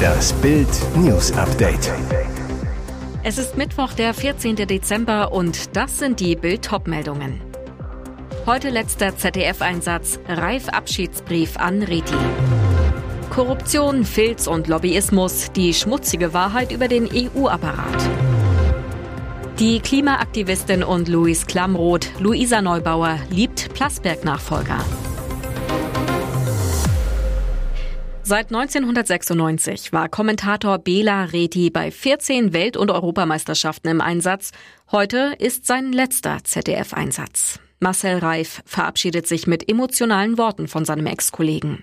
Das Bild News Update. Es ist Mittwoch, der 14. Dezember und das sind die Bild meldungen Heute letzter ZDF-Einsatz, Reif Abschiedsbrief an Reti. Korruption, Filz und Lobbyismus, die schmutzige Wahrheit über den EU-Apparat. Die Klimaaktivistin und Luis Klamroth, Luisa Neubauer, liebt Plasberg-Nachfolger. Seit 1996 war Kommentator Bela Reti bei 14 Welt- und Europameisterschaften im Einsatz. Heute ist sein letzter ZDF-Einsatz. Marcel Reif verabschiedet sich mit emotionalen Worten von seinem Ex-Kollegen.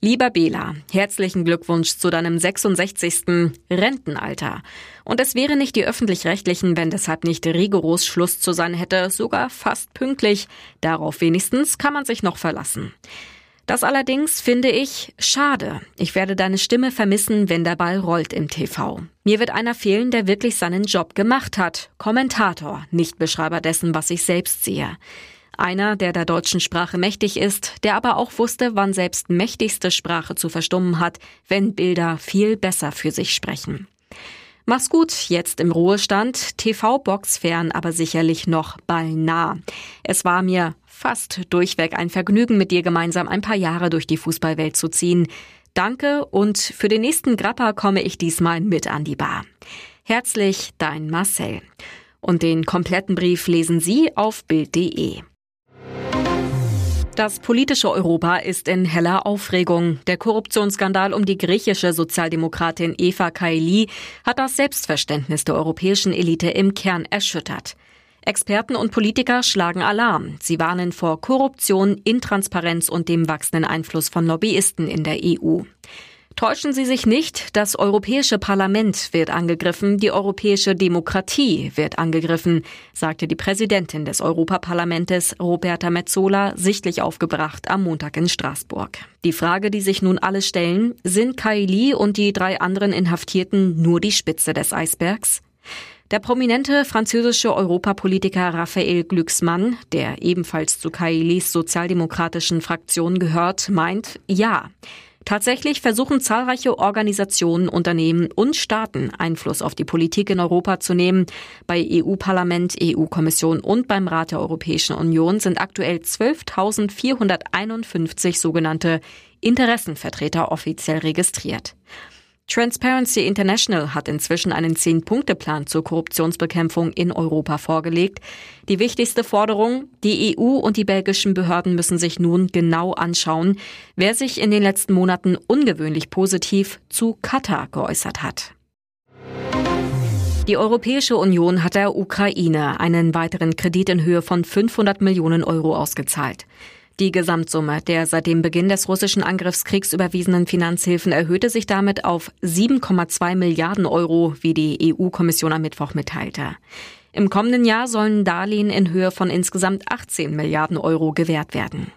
Lieber Bela, herzlichen Glückwunsch zu deinem 66. Rentenalter. Und es wäre nicht die öffentlich-rechtlichen, wenn deshalb nicht rigoros Schluss zu sein hätte, sogar fast pünktlich. Darauf wenigstens kann man sich noch verlassen. Das allerdings finde ich schade. Ich werde deine Stimme vermissen, wenn der Ball rollt im TV. Mir wird einer fehlen, der wirklich seinen Job gemacht hat. Kommentator, nicht Beschreiber dessen, was ich selbst sehe. Einer, der der deutschen Sprache mächtig ist, der aber auch wusste, wann selbst mächtigste Sprache zu verstummen hat, wenn Bilder viel besser für sich sprechen. Mach's gut, jetzt im Ruhestand, TV-Box fern, aber sicherlich noch ballnah. Es war mir fast durchweg ein Vergnügen, mit dir gemeinsam ein paar Jahre durch die Fußballwelt zu ziehen. Danke und für den nächsten Grappa komme ich diesmal mit an die Bar. Herzlich, dein Marcel. Und den kompletten Brief lesen Sie auf Bild.de. Das politische Europa ist in heller Aufregung. Der Korruptionsskandal um die griechische Sozialdemokratin Eva Kaili hat das Selbstverständnis der europäischen Elite im Kern erschüttert. Experten und Politiker schlagen Alarm. Sie warnen vor Korruption, Intransparenz und dem wachsenden Einfluss von Lobbyisten in der EU. Täuschen Sie sich nicht, das Europäische Parlament wird angegriffen, die europäische Demokratie wird angegriffen, sagte die Präsidentin des Europaparlamentes Roberta Metzola sichtlich aufgebracht am Montag in Straßburg. Die Frage, die sich nun alle stellen, sind Kaili und die drei anderen Inhaftierten nur die Spitze des Eisbergs? Der prominente französische Europapolitiker Raphael Glücksmann, der ebenfalls zu Kailis sozialdemokratischen Fraktion gehört, meint, ja. Tatsächlich versuchen zahlreiche Organisationen, Unternehmen und Staaten Einfluss auf die Politik in Europa zu nehmen. Bei EU-Parlament, EU-Kommission und beim Rat der Europäischen Union sind aktuell 12.451 sogenannte Interessenvertreter offiziell registriert. Transparency International hat inzwischen einen Zehn-Punkte-Plan zur Korruptionsbekämpfung in Europa vorgelegt. Die wichtigste Forderung, die EU und die belgischen Behörden müssen sich nun genau anschauen, wer sich in den letzten Monaten ungewöhnlich positiv zu Katar geäußert hat. Die Europäische Union hat der Ukraine einen weiteren Kredit in Höhe von 500 Millionen Euro ausgezahlt. Die Gesamtsumme der seit dem Beginn des russischen Angriffskriegs überwiesenen Finanzhilfen erhöhte sich damit auf 7,2 Milliarden Euro, wie die EU-Kommission am Mittwoch mitteilte. Im kommenden Jahr sollen Darlehen in Höhe von insgesamt 18 Milliarden Euro gewährt werden.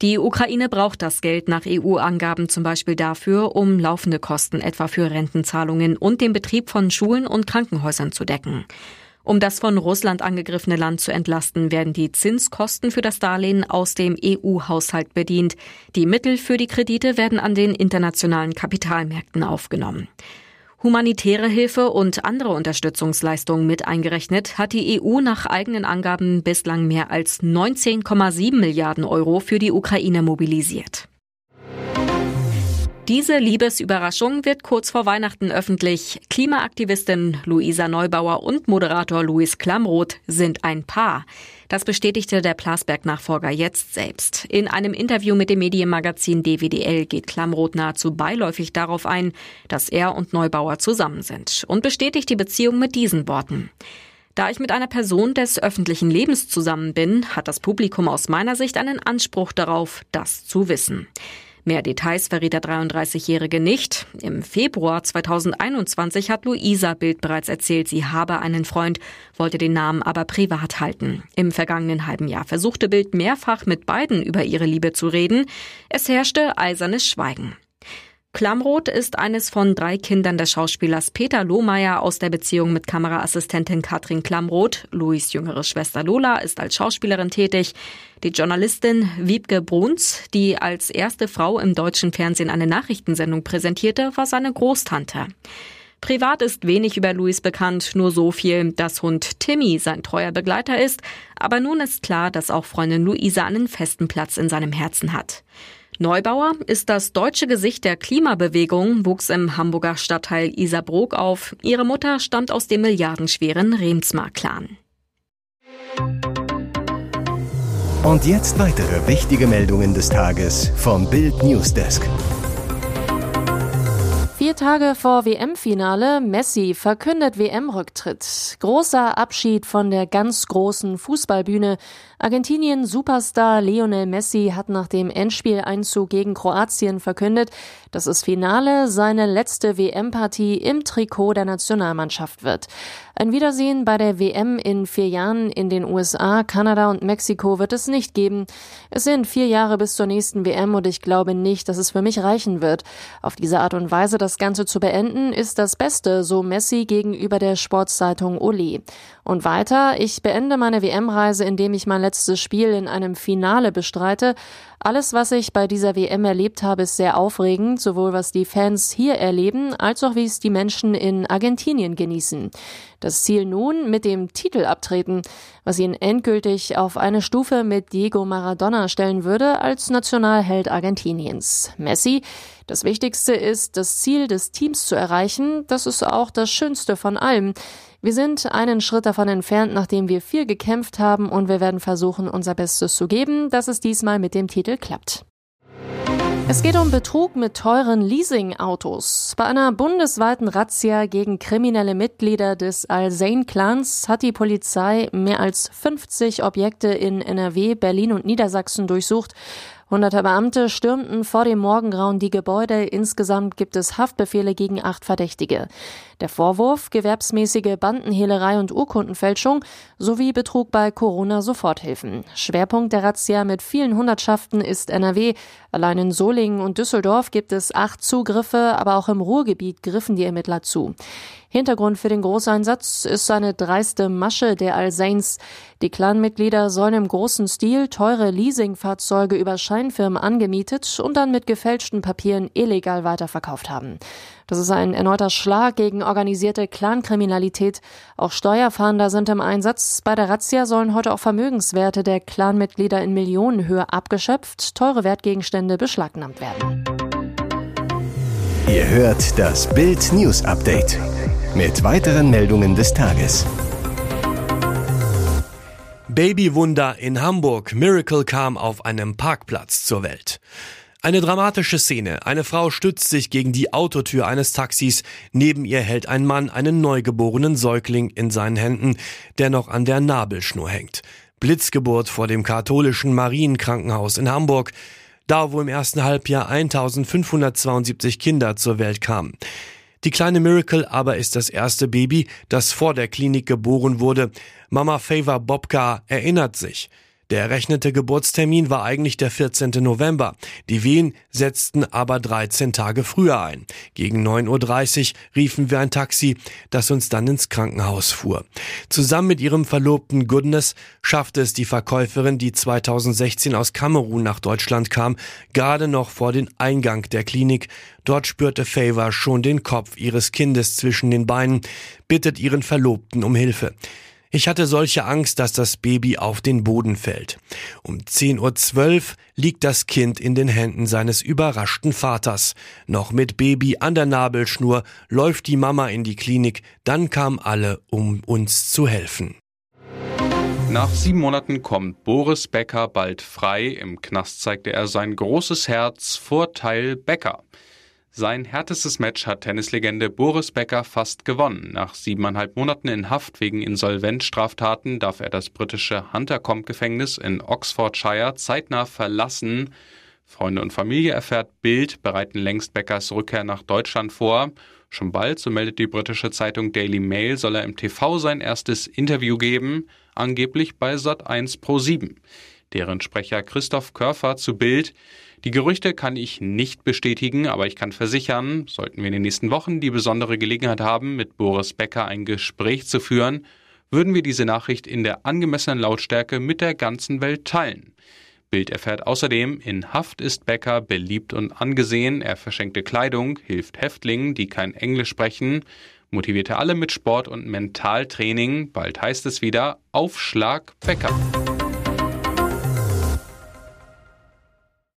Die Ukraine braucht das Geld nach EU-Angaben zum Beispiel dafür, um laufende Kosten etwa für Rentenzahlungen und den Betrieb von Schulen und Krankenhäusern zu decken. Um das von Russland angegriffene Land zu entlasten, werden die Zinskosten für das Darlehen aus dem EU-Haushalt bedient. Die Mittel für die Kredite werden an den internationalen Kapitalmärkten aufgenommen. Humanitäre Hilfe und andere Unterstützungsleistungen mit eingerechnet hat die EU nach eigenen Angaben bislang mehr als 19,7 Milliarden Euro für die Ukraine mobilisiert. Diese Liebesüberraschung wird kurz vor Weihnachten öffentlich. Klimaaktivistin Luisa Neubauer und Moderator Luis Klamroth sind ein Paar. Das bestätigte der Plasberg-Nachfolger jetzt selbst. In einem Interview mit dem Medienmagazin DWDL geht Klamroth nahezu beiläufig darauf ein, dass er und Neubauer zusammen sind und bestätigt die Beziehung mit diesen Worten. Da ich mit einer Person des öffentlichen Lebens zusammen bin, hat das Publikum aus meiner Sicht einen Anspruch darauf, das zu wissen. Mehr Details verriet der 33-Jährige nicht. Im Februar 2021 hat Luisa Bild bereits erzählt, sie habe einen Freund, wollte den Namen aber privat halten. Im vergangenen halben Jahr versuchte Bild mehrfach mit beiden über ihre Liebe zu reden. Es herrschte eisernes Schweigen. Klamroth ist eines von drei Kindern des Schauspielers Peter Lohmeier aus der Beziehung mit Kameraassistentin Katrin Klamroth. Louis jüngere Schwester Lola ist als Schauspielerin tätig. Die Journalistin Wiebke Bruns, die als erste Frau im deutschen Fernsehen eine Nachrichtensendung präsentierte, war seine Großtante. Privat ist wenig über Louis bekannt, nur so viel, dass Hund Timmy sein treuer Begleiter ist, aber nun ist klar, dass auch Freundin Luisa einen festen Platz in seinem Herzen hat. Neubauer ist das deutsche Gesicht der Klimabewegung, wuchs im Hamburger Stadtteil Isarbrook auf. Ihre Mutter stammt aus dem milliardenschweren Remsmar-Clan. Und jetzt weitere wichtige Meldungen des Tages vom Bild Newsdesk. Tage vor WM-Finale, Messi verkündet WM-Rücktritt. Großer Abschied von der ganz großen Fußballbühne. Argentinien-Superstar Lionel Messi hat nach dem Endspieleinzug gegen Kroatien verkündet, dass das Finale seine letzte WM-Partie im Trikot der Nationalmannschaft wird. Ein Wiedersehen bei der WM in vier Jahren in den USA, Kanada und Mexiko wird es nicht geben. Es sind vier Jahre bis zur nächsten WM und ich glaube nicht, dass es für mich reichen wird. Auf diese Art und Weise das Ganze zu beenden, ist das Beste, so Messi gegenüber der Sportzeitung Oli. Und weiter, ich beende meine WM-Reise, indem ich mein letztes Spiel in einem Finale bestreite. Alles, was ich bei dieser WM erlebt habe, ist sehr aufregend, sowohl was die Fans hier erleben, als auch wie es die Menschen in Argentinien genießen. Das Ziel nun mit dem Titel abtreten, was ihn endgültig auf eine Stufe mit Diego Maradona stellen würde als Nationalheld Argentiniens. Messi, das Wichtigste ist, das Ziel des Teams zu erreichen. Das ist auch das Schönste von allem. Wir sind einen Schritt davon entfernt, nachdem wir viel gekämpft haben und wir werden versuchen, unser Bestes zu geben, dass es diesmal mit dem Titel klappt. Es geht um Betrug mit teuren Leasing-Autos. Bei einer bundesweiten Razzia gegen kriminelle Mitglieder des Al-Zain-Clans hat die Polizei mehr als 50 Objekte in NRW, Berlin und Niedersachsen durchsucht. Hunderte Beamte stürmten vor dem Morgengrauen die Gebäude. Insgesamt gibt es Haftbefehle gegen acht Verdächtige. Der Vorwurf gewerbsmäßige Bandenhehlerei und Urkundenfälschung sowie Betrug bei Corona-Soforthilfen. Schwerpunkt der Razzia mit vielen Hundertschaften ist NRW. Allein in Solingen und Düsseldorf gibt es acht Zugriffe, aber auch im Ruhrgebiet griffen die Ermittler zu. Hintergrund für den Großeinsatz ist eine dreiste Masche der Al-Sains. Die Clanmitglieder sollen im großen Stil teure Leasingfahrzeuge über Scheinfirmen angemietet und dann mit gefälschten Papieren illegal weiterverkauft haben. Das ist ein erneuter Schlag gegen organisierte Clankriminalität. Auch Steuerfahnder sind im Einsatz. Bei der Razzia sollen heute auch Vermögenswerte der Clanmitglieder in Millionenhöhe abgeschöpft, teure Wertgegenstände beschlagnahmt werden. Ihr hört das Bild News Update mit weiteren Meldungen des Tages. Babywunder in Hamburg. Miracle kam auf einem Parkplatz zur Welt. Eine dramatische Szene. Eine Frau stützt sich gegen die Autotür eines Taxis. Neben ihr hält ein Mann einen neugeborenen Säugling in seinen Händen, der noch an der Nabelschnur hängt. Blitzgeburt vor dem katholischen Marienkrankenhaus in Hamburg, da wo im ersten Halbjahr 1572 Kinder zur Welt kamen. Die kleine Miracle aber ist das erste Baby, das vor der Klinik geboren wurde. Mama Favor Bobka erinnert sich. Der errechnete Geburtstermin war eigentlich der 14. November. Die Wehen setzten aber 13 Tage früher ein. Gegen 9.30 Uhr riefen wir ein Taxi, das uns dann ins Krankenhaus fuhr. Zusammen mit ihrem Verlobten Goodness schaffte es die Verkäuferin, die 2016 aus Kamerun nach Deutschland kam, gerade noch vor den Eingang der Klinik. Dort spürte Favor schon den Kopf ihres Kindes zwischen den Beinen, bittet ihren Verlobten um Hilfe. Ich hatte solche Angst, dass das Baby auf den Boden fällt. Um 10.12 Uhr liegt das Kind in den Händen seines überraschten Vaters. Noch mit Baby an der Nabelschnur läuft die Mama in die Klinik, dann kamen alle, um uns zu helfen. Nach sieben Monaten kommt Boris Becker bald frei. Im Knast zeigte er sein großes Herz vor Teil Becker. Sein härtestes Match hat Tennislegende Boris Becker fast gewonnen. Nach siebeneinhalb Monaten in Haft wegen Insolvenzstraftaten darf er das britische Huntercombe-Gefängnis in Oxfordshire zeitnah verlassen. Freunde und Familie erfährt Bild bereiten längst Beckers Rückkehr nach Deutschland vor. Schon bald, so meldet die britische Zeitung Daily Mail, soll er im TV sein erstes Interview geben, angeblich bei Sat1 Pro 7. Deren Sprecher Christoph Körfer zu Bild Die Gerüchte kann ich nicht bestätigen, aber ich kann versichern, sollten wir in den nächsten Wochen die besondere Gelegenheit haben, mit Boris Becker ein Gespräch zu führen, würden wir diese Nachricht in der angemessenen Lautstärke mit der ganzen Welt teilen. Bild erfährt außerdem, in Haft ist Becker beliebt und angesehen, er verschenkte Kleidung, hilft Häftlingen, die kein Englisch sprechen, motivierte alle mit Sport und Mentaltraining, bald heißt es wieder Aufschlag Becker.